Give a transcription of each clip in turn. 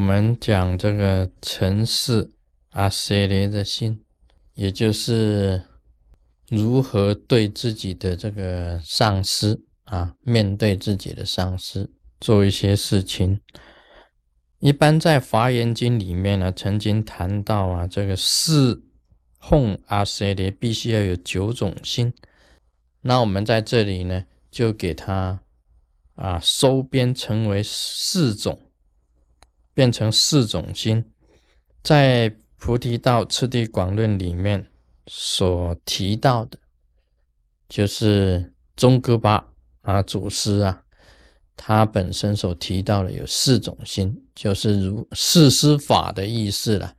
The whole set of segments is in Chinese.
我们讲这个尘世阿塞雷的心，也就是如何对自己的这个上司啊，面对自己的上司做一些事情。一般在《华严经》里面呢，曾经谈到啊，这个侍奉阿塞雷必须要有九种心。那我们在这里呢，就给他啊收编成为四种。变成四种心，在《菩提道次第广论》里面所提到的，就是宗喀巴啊祖师啊，他本身所提到的有四种心，就是如四师法的意思了。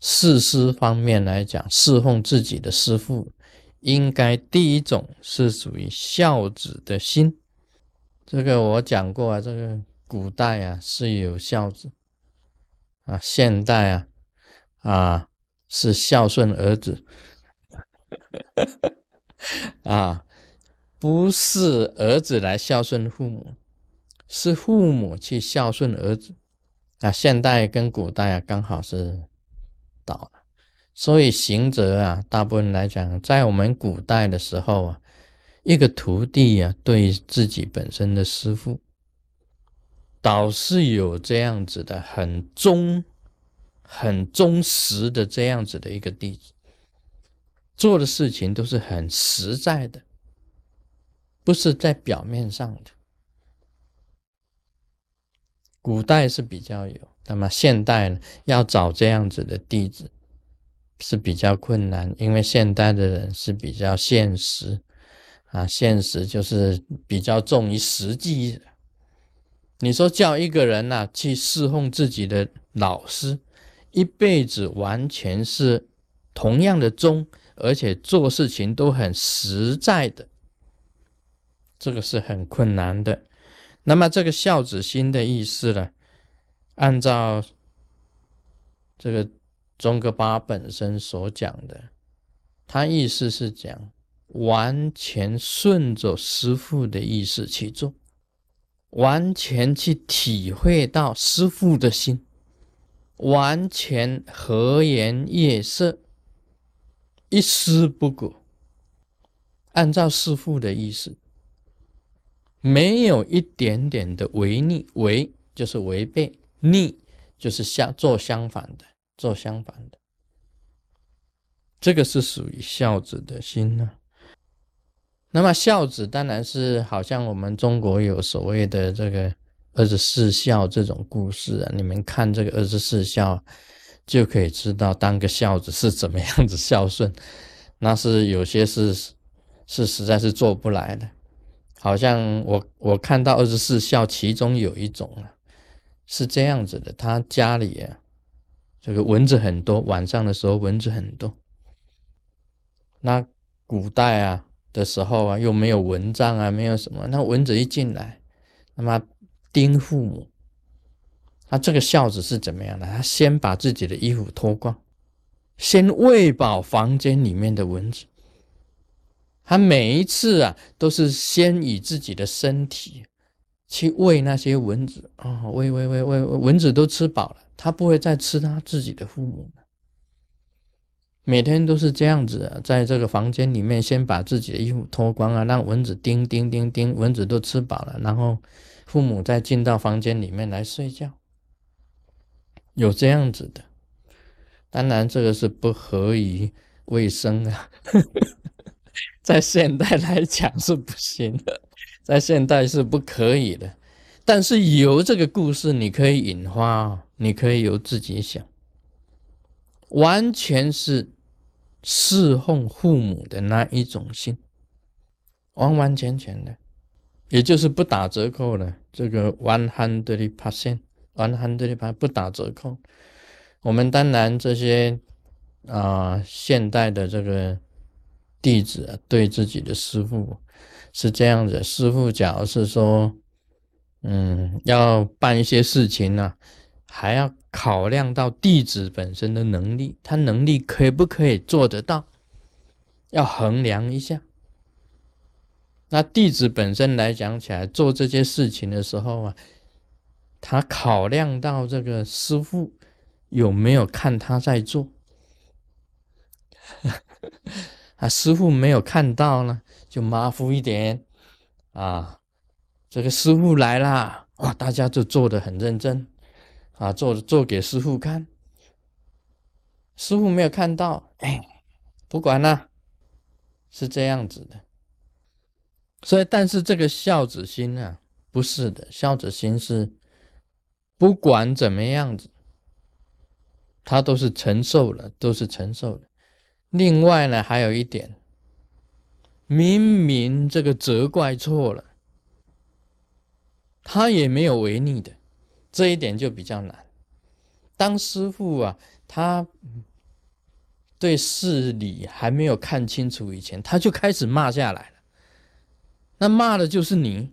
四师方面来讲，侍奉自己的师父，应该第一种是属于孝子的心。这个我讲过啊，这个古代啊是有孝子。啊，现代啊，啊是孝顺儿子，啊不是儿子来孝顺父母，是父母去孝顺儿子。啊，现代跟古代啊刚好是倒了，所以行者啊，大部分来讲，在我们古代的时候啊，一个徒弟啊对自己本身的师傅。老是有这样子的很忠、很忠实的这样子的一个弟子，做的事情都是很实在的，不是在表面上的。古代是比较有，那么现代呢，要找这样子的弟子是比较困难，因为现代的人是比较现实啊，现实就是比较重于实际。你说叫一个人呐去侍奉自己的老师，一辈子完全是同样的忠，而且做事情都很实在的，这个是很困难的。那么这个孝子心的意思呢？按照这个宗喀巴本身所讲的，他意思是讲完全顺着师父的意思去做。完全去体会到师父的心，完全和颜悦色，一丝不苟，按照师父的意思，没有一点点的违逆，违就是违背，逆就是相做相反的，做相反的，这个是属于孝子的心呢。那么孝子当然是好像我们中国有所谓的这个二十四孝这种故事啊，你们看这个二十四孝就可以知道当个孝子是怎么样子孝顺。那是有些是是实在是做不来的，好像我我看到二十四孝其中有一种啊是这样子的，他家里啊这个蚊子很多，晚上的时候蚊子很多。那古代啊。的时候啊，又没有蚊帐啊，没有什么，那蚊子一进来，那么叮父母，他这个孝子是怎么样的？他先把自己的衣服脱光，先喂饱房间里面的蚊子。他每一次啊，都是先以自己的身体去喂那些蚊子啊，喂喂喂喂，蚊子都吃饱了，他不会再吃他自己的父母。每天都是这样子，在这个房间里面，先把自己的衣服脱光啊，让蚊子叮叮叮叮，蚊子都吃饱了，然后父母再进到房间里面来睡觉。有这样子的，当然这个是不合于卫生啊，在现代来讲是不行的，在现代是不可以的。但是由这个故事，你可以引发，你可以由自己想，完全是。侍奉父母的那一种心，完完全全的，也就是不打折扣的。这个 one hundred percent，one hundred percent 不打折扣。我们当然这些啊，现代的这个弟子，对自己的师傅是这样子。师傅假如是说，嗯，要办一些事情呢。还要考量到弟子本身的能力，他能力可不可以做得到？要衡量一下。那弟子本身来讲起来，做这些事情的时候啊，他考量到这个师傅有没有看他在做，啊，师傅没有看到呢，就马虎一点啊。这个师傅来啦，哇，大家就做的很认真啊，做做给师傅看。师傅没有看到，哎，不管了，是这样子的。所以，但是这个孝子心呢，不是的，孝子心是不管怎么样子，他都是承受了，都是承受的。另外呢，还有一点，明明这个责怪错了，他也没有违逆的，这一点就比较难。当师傅啊，他对事理还没有看清楚以前，他就开始骂下来了。那骂的就是你，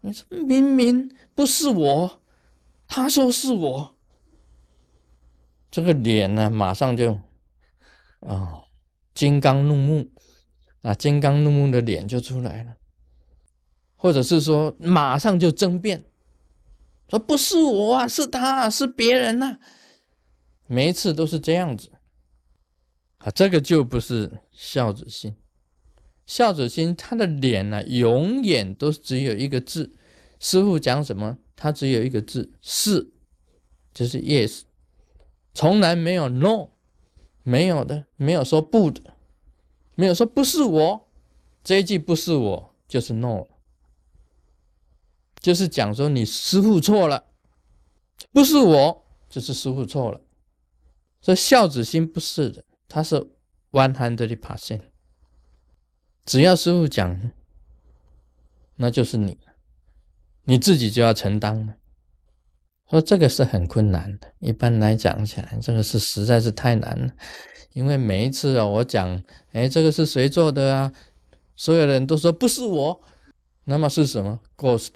你说明明不是我，他说是我，这个脸呢，马上就啊，金刚怒目。啊，金刚怒目的脸就出来了，或者是说马上就争辩，说不是我啊，是他是别人呐，每一次都是这样子啊，这个就不是孝子心。孝子心，他的脸呢，永远都只有一个字。师傅讲什么，他只有一个字，是，就是 yes，从来没有 no，没有的，没有说不的，没有说不是我。这一句不是我，就是 no，了就是讲说你师傅错了，不是我，就是师傅错了。所以孝子心不是的，他是 one hundred percent。只要师傅讲，那就是你，你自己就要承担了。说这个是很困难的，一般来讲起来，这个是实在是太难了。因为每一次啊，我讲，哎，这个是谁做的啊？所有人都说不是我，那么是什么？Ghost，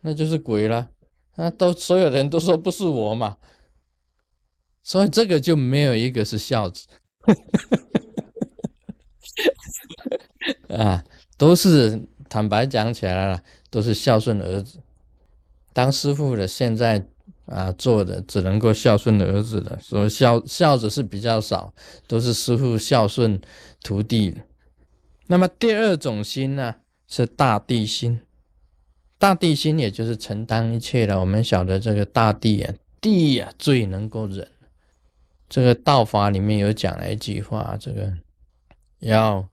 那就是鬼了。那都所有人都说不是我嘛，所以这个就没有一个是孝子。啊，都是坦白讲起来了，都是孝顺儿子。当师傅的现在啊，做的只能够孝顺儿子的，所以孝孝子是比较少，都是师傅孝顺徒弟。那么第二种心呢，是大地心。大地心也就是承担一切的。我们晓得这个大地啊，地呀最能够忍。这个道法里面有讲了一句话，这个要。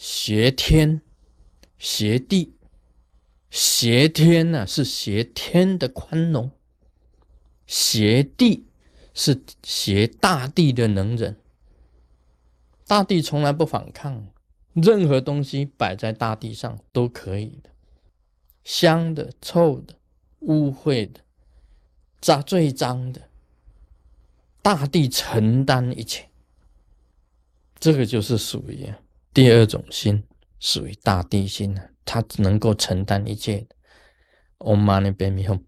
挟天，挟地，挟天呢是挟天的宽容，挟地是挟大地的能忍。大地从来不反抗，任何东西摆在大地上都可以的，香的、臭的、污秽的、脏最脏的，大地承担一切。这个就是属于。第二种心属于大地心啊，它能够承担一切的。Om Mani Padme Hum。